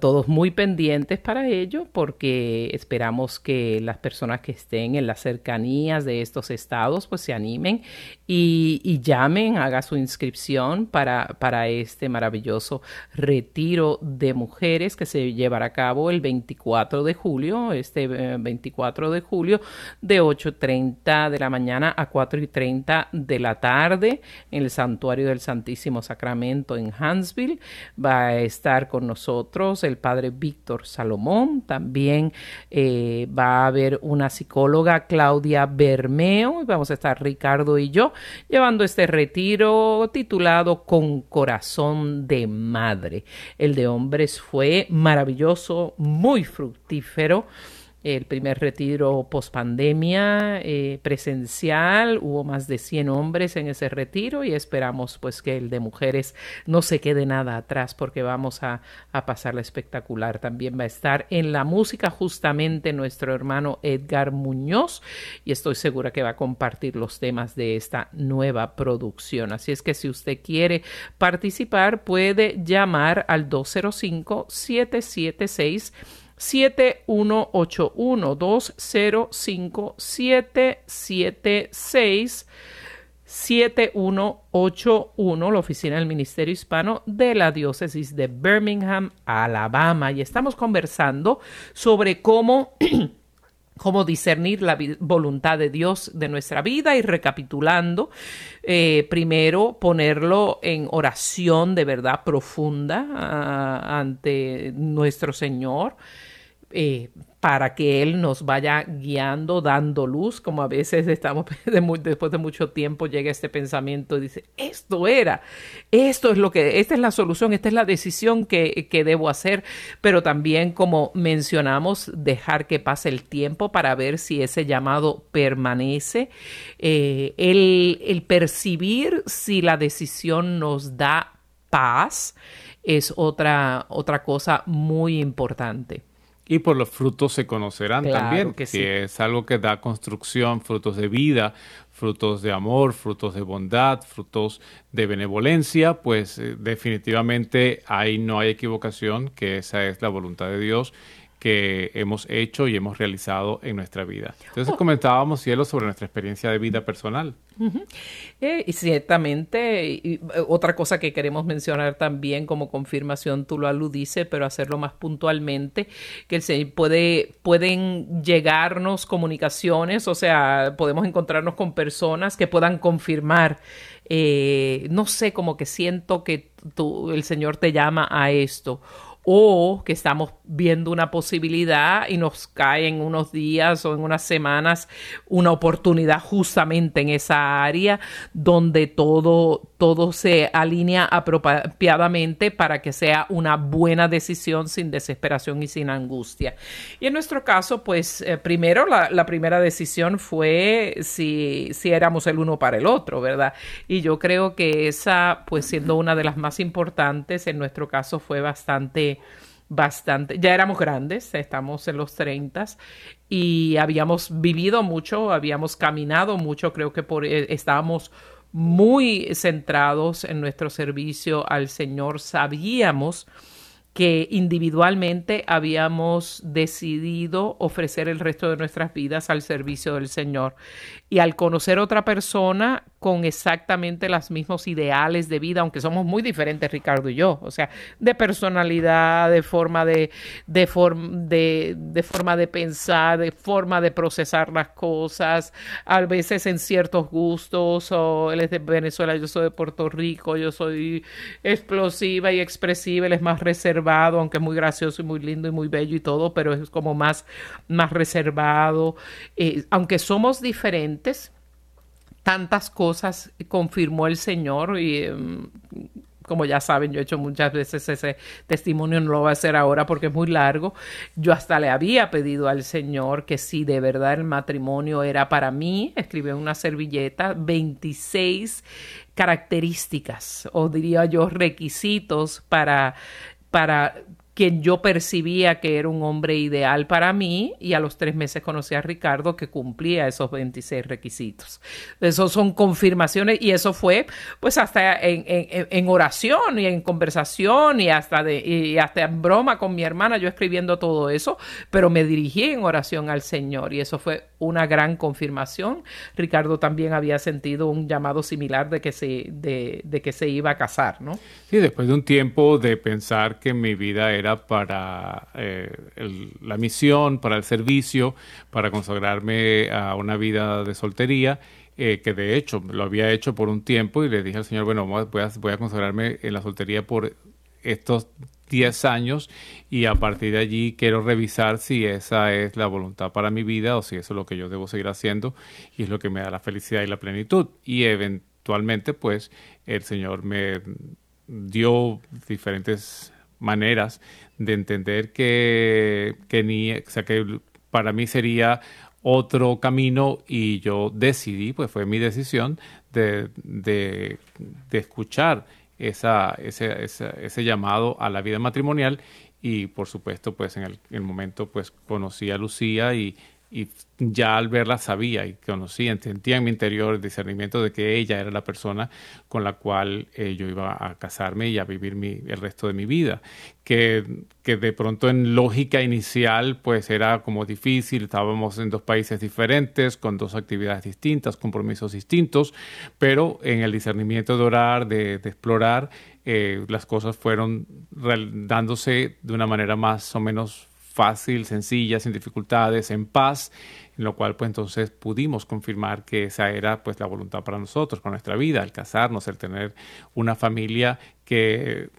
todos muy pendientes para ello porque esperamos que las personas que estén en las cercanías de estos estados pues se animen y, llamen, haga su inscripción para, para este maravilloso retiro de mujeres que se llevará a cabo el 24 de julio, este 24 eh, de julio de 8.30 de la mañana a 4.30 de la tarde en el Santuario del Santísimo Sacramento en Huntsville. Va a estar con nosotros el Padre Víctor Salomón, también eh, va a haber una psicóloga Claudia Bermeo, vamos a estar Ricardo y yo llevando este retiro titulado Con corazón de madre. El de hombres fue maravilloso, muy fructífero el primer retiro post pandemia eh, presencial. Hubo más de 100 hombres en ese retiro y esperamos pues que el de mujeres no se quede nada atrás porque vamos a, a pasarla espectacular. También va a estar en la música justamente nuestro hermano Edgar Muñoz y estoy segura que va a compartir los temas de esta nueva producción. Así es que si usted quiere participar puede llamar al 205 776 7181 205 776 7181, la oficina del Ministerio Hispano de la Diócesis de Birmingham, Alabama. Y estamos conversando sobre cómo, [clears throat] cómo discernir la voluntad de Dios de nuestra vida y recapitulando, eh, primero ponerlo en oración de verdad profunda uh, ante nuestro Señor. Eh, para que Él nos vaya guiando, dando luz, como a veces estamos, [laughs] después de mucho tiempo llega este pensamiento y dice, esto era, esto es lo que, esta es la solución, esta es la decisión que, que debo hacer, pero también como mencionamos, dejar que pase el tiempo para ver si ese llamado permanece, eh, el, el percibir si la decisión nos da paz es otra, otra cosa muy importante y por los frutos se conocerán también. Que si es algo que da construcción, frutos de vida, frutos de amor, frutos de bondad, frutos de benevolencia, pues eh, definitivamente ahí no hay equivocación, que esa es la voluntad de Dios que hemos hecho y hemos realizado en nuestra vida. Entonces oh. comentábamos, Cielo, sobre nuestra experiencia de vida personal. Eh, y ciertamente, y, eh, otra cosa que queremos mencionar también como confirmación, tú lo aludiste, pero hacerlo más puntualmente, que el puede, pueden llegarnos comunicaciones, o sea, podemos encontrarnos con personas que puedan confirmar, eh, no sé, como que siento que tú, el Señor te llama a esto o que estamos viendo una posibilidad y nos cae en unos días o en unas semanas una oportunidad justamente en esa área donde todo, todo se alinea apropiadamente para que sea una buena decisión sin desesperación y sin angustia. Y en nuestro caso, pues eh, primero la, la, primera decisión fue si, si éramos el uno para el otro, ¿verdad? Y yo creo que esa, pues siendo una de las más importantes, en nuestro caso fue bastante bastante, ya éramos grandes, estamos en los 30 y habíamos vivido mucho, habíamos caminado mucho, creo que por, eh, estábamos muy centrados en nuestro servicio al Señor, sabíamos que individualmente habíamos decidido ofrecer el resto de nuestras vidas al servicio del Señor. Y al conocer otra persona con exactamente los mismos ideales de vida, aunque somos muy diferentes Ricardo y yo, o sea, de personalidad, de forma de, de, de, de forma de pensar, de forma de procesar las cosas, a veces en ciertos gustos, o él es de Venezuela, yo soy de Puerto Rico, yo soy explosiva y expresiva, él es más reservado, aunque es muy gracioso y muy lindo y muy bello y todo, pero es como más, más reservado, eh, aunque somos diferentes, tantas cosas confirmó el Señor y em, como ya saben, yo he hecho muchas veces ese testimonio, no lo voy a hacer ahora porque es muy largo. Yo hasta le había pedido al Señor que si de verdad el matrimonio era para mí, escribí en una servilleta 26 características o diría yo requisitos para para quien yo percibía que era un hombre ideal para mí y a los tres meses conocí a Ricardo que cumplía esos 26 requisitos. Esos son confirmaciones y eso fue pues hasta en, en, oración y en conversación y hasta, de, y hasta en broma con mi hermana yo escribiendo todo eso, pero me dirigí en oración al Señor y eso fue una gran confirmación. Ricardo también había sentido un llamado similar de que se, de, de que se iba a casar, ¿no? Sí, después de un tiempo de pensar que mi vida era para eh, la misión, para el servicio, para consagrarme a una vida de soltería. Eh, que de hecho lo había hecho por un tiempo y le dije al Señor, bueno, voy a consagrarme en la soltería por estos 10 años y a partir de allí quiero revisar si esa es la voluntad para mi vida o si eso es lo que yo debo seguir haciendo y es lo que me da la felicidad y la plenitud. Y eventualmente pues el Señor me dio diferentes maneras de entender que, que, ni, sea, que para mí sería otro camino y yo decidí, pues fue mi decisión de, de, de escuchar esa, ese, ese, llamado a la vida matrimonial y por supuesto pues en el, el momento pues conocí a Lucía y, y ya al verla sabía y conocía, sentía en mi interior el discernimiento de que ella era la persona con la cual eh, yo iba a casarme y a vivir mi, el resto de mi vida. Que, que de pronto en lógica inicial pues era como difícil, estábamos en dos países diferentes, con dos actividades distintas, compromisos distintos, pero en el discernimiento de orar, de, explorar, eh, las cosas fueron dándose de una manera más o menos fácil, sencilla, sin dificultades, en paz, en lo cual pues entonces pudimos confirmar que esa era pues la voluntad para nosotros, para nuestra vida, el casarnos, el tener una familia que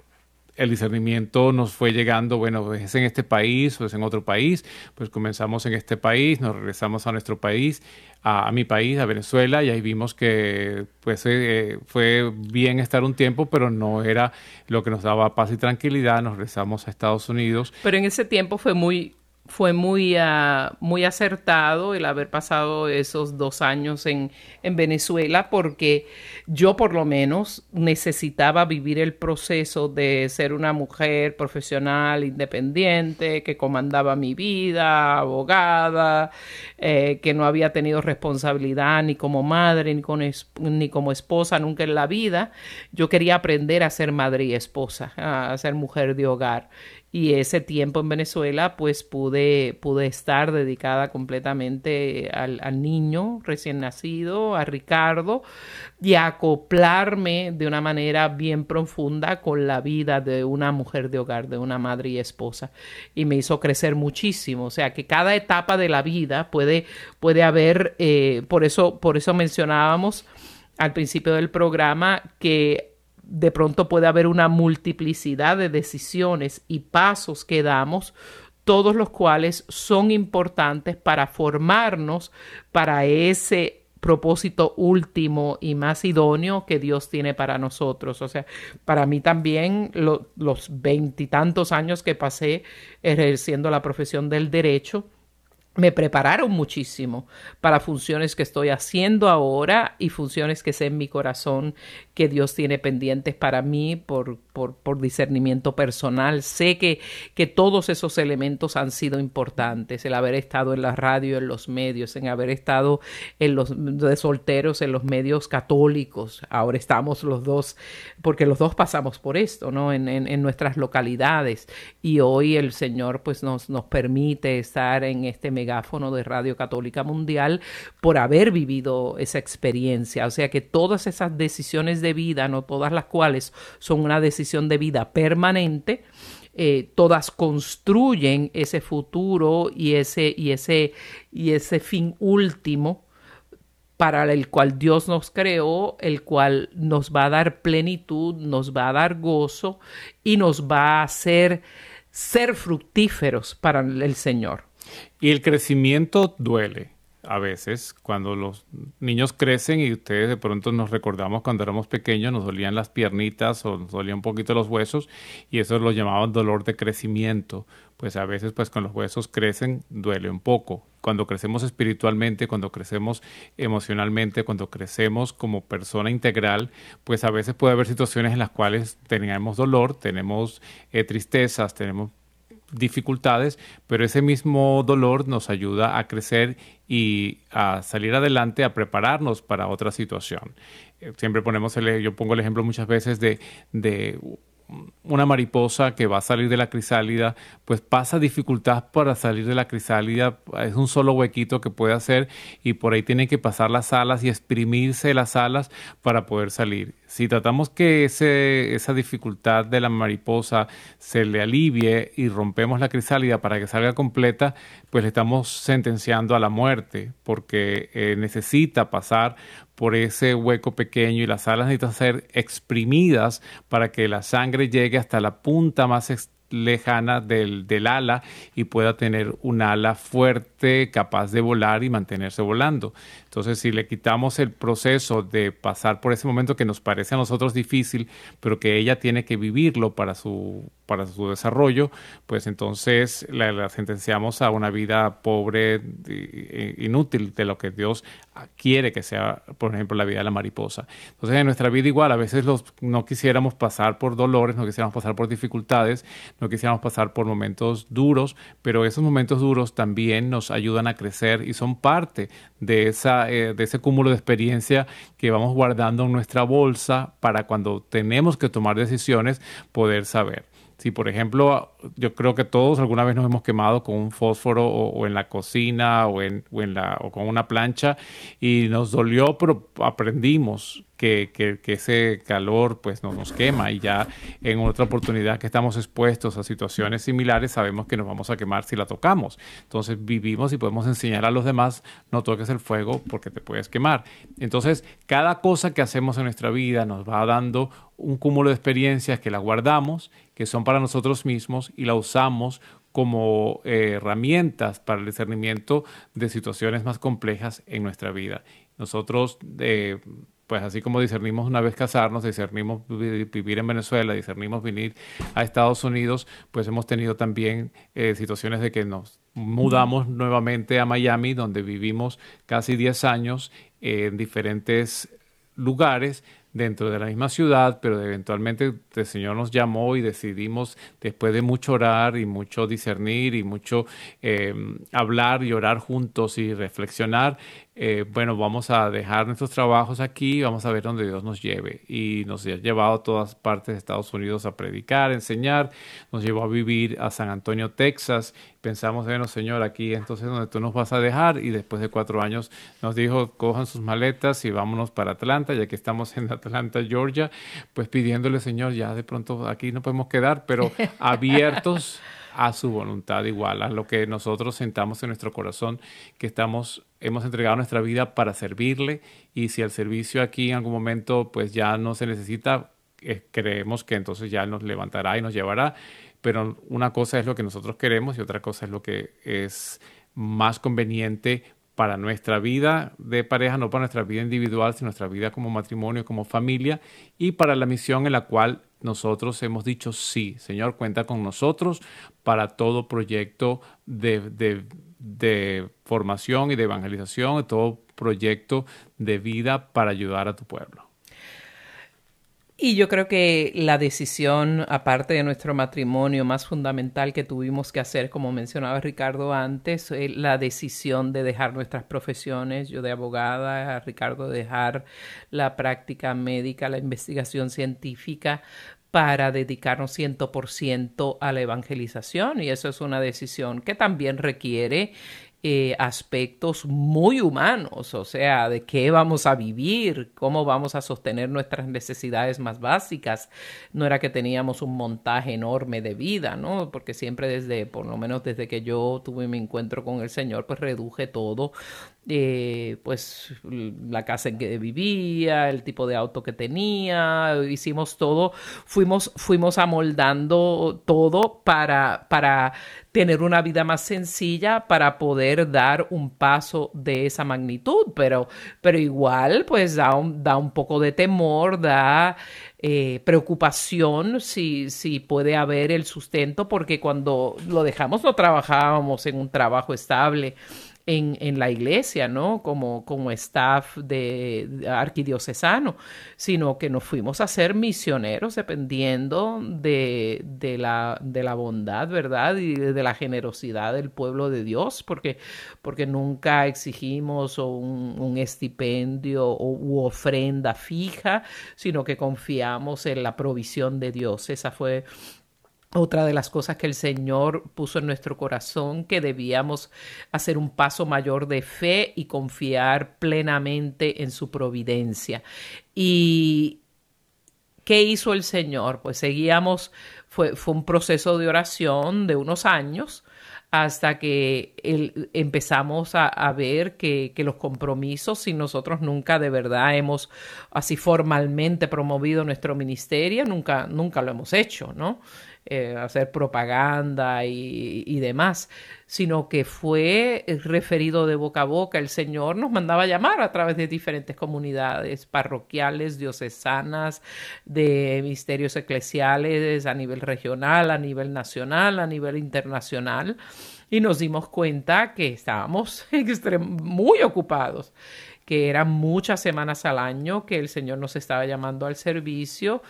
el discernimiento nos fue llegando, bueno, es en este país o es en otro país, pues comenzamos en este país, nos regresamos a nuestro país, a, mi país, a Venezuela, y ahí vimos que pues eh, fue bien estar un tiempo, pero no era lo que nos daba paz y tranquilidad, nos regresamos a Estados Unidos. Pero en ese tiempo fue muy fue muy, ah, muy acertado el haber pasado esos dos años en, en, Venezuela porque yo por lo menos necesitaba vivir el proceso de ser una mujer profesional, independiente, que comandaba mi vida, abogada, eh, que no había tenido responsabilidad ni como madre ni, como esposa nunca en la vida. Yo quería aprender a ser madre y esposa, a ser mujer de hogar y ese tiempo en Venezuela pues pude, pude estar dedicada completamente al, niño recién nacido, a Ricardo, y acoplarme de una manera bien profunda con la vida de una mujer de hogar, de una madre y esposa. Y me hizo crecer muchísimo. O sea que cada etapa de la vida puede, puede haber, eh, por, eso, por eso mencionábamos al principio del programa que de pronto puede haber una multiplicidad de decisiones y pasos que damos, todos los cuales son importantes para formarnos para ese propósito último y más idóneo que Dios tiene para nosotros. O sea, para mí también los veintitantos años que pasé ejerciendo la profesión del derecho, me prepararon muchísimo para funciones que estoy haciendo ahora y funciones que sé en mi corazón que Dios tiene pendientes para mí por, por, por discernimiento personal. Sé que, que, todos esos elementos han sido importantes, el haber estado en la radio, en los medios, en haber estado en los de solteros, en los medios católicos. Ahora estamos los dos, porque los dos pasamos por esto, ¿no? En, en, en nuestras localidades. Y hoy el Señor pues nos, nos permite estar en este megáfono de Radio Católica Mundial por haber vivido esa experiencia. O sea que todas esas decisiones de vida, no todas las cuales son una decisión de vida permanente, eh, todas construyen ese futuro y ese, y ese, y ese fin último para el cual Dios nos creó, el cual nos va a dar plenitud, nos va a dar gozo y nos va a hacer ser fructíferos para el Señor. Y el crecimiento duele a veces cuando los niños crecen y ustedes de pronto nos recordamos cuando éramos pequeños, nos dolían las piernitas o nos dolían un poquito los huesos y eso lo llamaban dolor de crecimiento. Pues a veces pues con los huesos crecen, duele un poco. Cuando crecemos espiritualmente, cuando crecemos emocionalmente, cuando crecemos como persona integral, pues a veces puede haber situaciones en las cuales tenemos dolor, tenemos eh, tristezas, tenemos dificultades, pero ese mismo dolor nos ayuda a crecer y a salir adelante, a prepararnos para otra situación. Eh, siempre ponemos, el, yo pongo el ejemplo muchas veces de, de una mariposa que va a salir de la crisálida, pues pasa dificultad para salir de la crisálida, es un solo huequito que puede hacer y por ahí tienen que pasar las alas y exprimirse las alas para poder salir. Si tratamos que ese, esa dificultad de la mariposa se le alivie y rompemos la crisálida para que salga completa, pues le estamos sentenciando a la muerte porque eh, necesita pasar por ese hueco pequeño y las alas necesitan ser exprimidas para que la sangre llegue hasta la punta más lejana del, del, ala y pueda tener un ala fuerte, capaz de volar y mantenerse volando. Entonces, si le quitamos el proceso de pasar por ese momento que nos parece a nosotros difícil, pero que ella tiene que vivirlo para su, para su desarrollo, pues entonces la, la sentenciamos a una vida pobre, inútil de lo que Dios quiere que sea, por ejemplo, la vida de la mariposa. Entonces, en nuestra vida igual, a veces los, no quisiéramos pasar por dolores, no quisiéramos pasar por dificultades, no quisiéramos pasar por momentos duros, pero esos momentos duros también nos ayudan a crecer y son parte de, esa, eh, de ese cúmulo de experiencia que vamos guardando en nuestra bolsa para cuando tenemos que tomar decisiones poder saber. Si, por ejemplo, yo creo que todos alguna vez nos hemos quemado con un fósforo o, en la cocina o, en, o, en la, o con una plancha y nos dolió, pero aprendimos que, ese calor pues no nos quema y ya en otra oportunidad que estamos expuestos a situaciones similares sabemos que nos vamos a quemar si la tocamos. Entonces vivimos y podemos enseñar a los demás no toques el fuego porque te puedes quemar. Entonces cada cosa que hacemos en nuestra vida nos va dando un cúmulo de experiencias que la guardamos, que son para nosotros mismos y la usamos como eh, herramientas para el discernimiento de situaciones más complejas en nuestra vida. Nosotros, eh, pues así como discernimos una vez casarnos, discernimos vivir en Venezuela, discernimos venir a Estados Unidos, pues hemos tenido también eh, situaciones de que nos mudamos nuevamente a Miami, donde vivimos casi 10 años en diferentes lugares dentro de la misma ciudad, pero eventualmente el Señor nos llamó y decidimos, después de mucho orar y mucho discernir y mucho eh, hablar y orar juntos y reflexionar, eh, bueno, vamos a dejar nuestros trabajos aquí, vamos a ver dónde Dios nos lleve. Y nos ha llevado a todas partes de Estados Unidos a predicar, enseñar, nos llevó a vivir a San Antonio, Texas. Pensamos, bueno, Señor, aquí entonces donde tú nos vas a dejar. Y después de cuatro años nos dijo, cojan sus maletas y vámonos para Atlanta, ya que estamos en Atlanta, Georgia, pues pidiéndole, Señor, ya de pronto aquí no podemos quedar, pero [laughs] abiertos a su voluntad igual, a lo que nosotros sentamos en nuestro corazón, que estamos, hemos entregado nuestra vida para servirle. Y si el servicio aquí en algún momento pues ya no se necesita, eh, creemos que entonces ya nos levantará y nos llevará, pero una cosa es lo que nosotros queremos y otra cosa es lo que es más conveniente para nuestra vida de pareja, no para nuestra vida individual, sino nuestra vida como matrimonio, como familia y para la misión en la cual nosotros hemos dicho sí, Señor, cuenta con nosotros para todo proyecto de, formación y de evangelización, todo proyecto de vida para ayudar a tu pueblo. Y yo creo que la decisión, aparte de nuestro matrimonio, más fundamental que tuvimos que hacer, como mencionaba Ricardo antes, eh, la decisión de dejar nuestras profesiones, yo de abogada, Ricardo de dejar la práctica médica, la investigación científica, para dedicarnos 100% a la evangelización. Y eso es una decisión que también requiere eh, aspectos muy humanos, o sea, de qué vamos a vivir, cómo vamos a sostener nuestras necesidades más básicas. No era que teníamos un montaje enorme de vida, ¿no? Porque siempre desde, por lo menos desde que yo tuve mi encuentro con el Señor, pues reduje todo eh, pues la casa en que vivía, el tipo de auto que tenía, hicimos todo, fuimos, fuimos amoldando todo para, para tener una vida más sencilla, para poder dar un paso de esa magnitud, pero, pero igual pues da un, da un poco de temor, da eh, preocupación si, si puede haber el sustento, porque cuando lo dejamos no trabajábamos en un trabajo estable en, en la iglesia, ¿no? Como, como staff de, arquidiocesano, sino que nos fuimos a ser misioneros dependiendo de, de, la, de la bondad, ¿verdad? Y de la generosidad del pueblo de Dios, porque, porque nunca exigimos un, un estipendio o, u ofrenda fija, sino que confiamos en la provisión de Dios. Esa fue otra de las cosas que el Señor puso en nuestro corazón, que debíamos hacer un paso mayor de fe y confiar plenamente en su providencia. ¿Y qué hizo el Señor? Pues seguíamos, fue, fue un proceso de oración de unos años hasta que empezamos a, a ver que, que, los compromisos, si nosotros nunca de verdad hemos así formalmente promovido nuestro ministerio, nunca, nunca lo hemos hecho, ¿no? Eh, hacer propaganda y, demás, sino que fue referido de boca a boca. El Señor nos mandaba llamar a través de diferentes comunidades parroquiales, diocesanas, de ministerios eclesiales a nivel regional, a nivel nacional, a nivel internacional, y nos dimos cuenta que estábamos [laughs] muy ocupados que eran muchas semanas al año que el Señor nos estaba llamando al servicio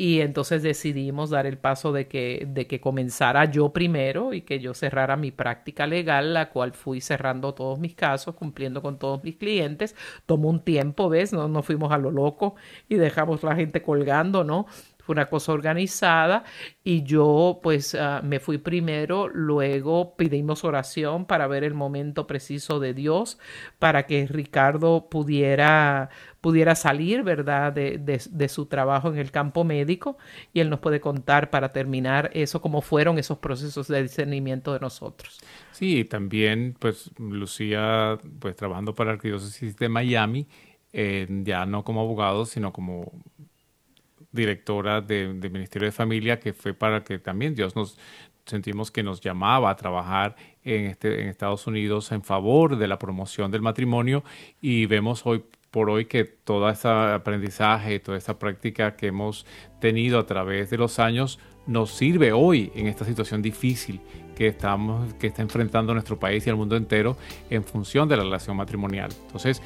y entonces decidimos dar el paso de que, de que comenzara yo primero y que yo cerrara mi práctica legal, la cual fui cerrando todos mis casos, cumpliendo con todos mis clientes. Tomó un tiempo, ¿ves? No nos fuimos a lo loco y dejamos la gente colgando, ¿no? Fue una cosa organizada y yo pues ah, me fui primero, luego pedimos oración para ver el momento preciso de Dios para que Ricardo pudiera pudiera salir, ¿verdad?, de, de, su trabajo en el campo médico y él nos puede contar para terminar eso, cómo fueron esos procesos de discernimiento de nosotros. Sí, también pues Lucía, pues trabajando para la Arquidiócesis de Miami, eh, ya no como abogado, sino como directora del de Ministerio de Familia, que fue para que también Dios nos sentimos que nos llamaba a trabajar en, este, en Estados Unidos en favor de la promoción del matrimonio y vemos hoy por hoy que todo este aprendizaje, toda esta práctica que hemos tenido a través de los años nos sirve hoy en esta situación difícil que, estamos, que está enfrentando nuestro país y el mundo entero en función de la relación matrimonial. Entonces,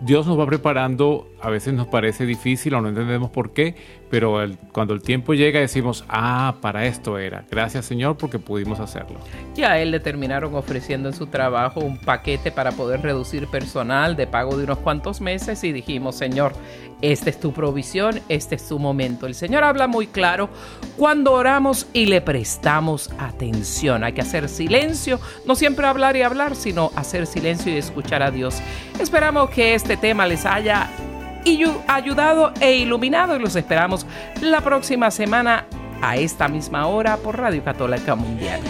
Dios nos va preparando, a veces nos parece difícil o no entendemos por qué, pero cuando el tiempo llega decimos, ah, para esto era. Gracias Señor porque pudimos hacerlo. Y a él le terminaron ofreciendo en su trabajo un paquete para poder reducir personal de pago de unos cuantos meses y dijimos, Señor, esta es tu provisión, este es tu momento. El Señor habla muy claro cuando oramos y le prestamos atención. Hay que hacer silencio, no siempre hablar y hablar, sino hacer silencio y escuchar a Dios. Esperamos que este tema les haya ayudado e iluminado y los esperamos la próxima semana a esta misma hora por Radio Católica Mundial.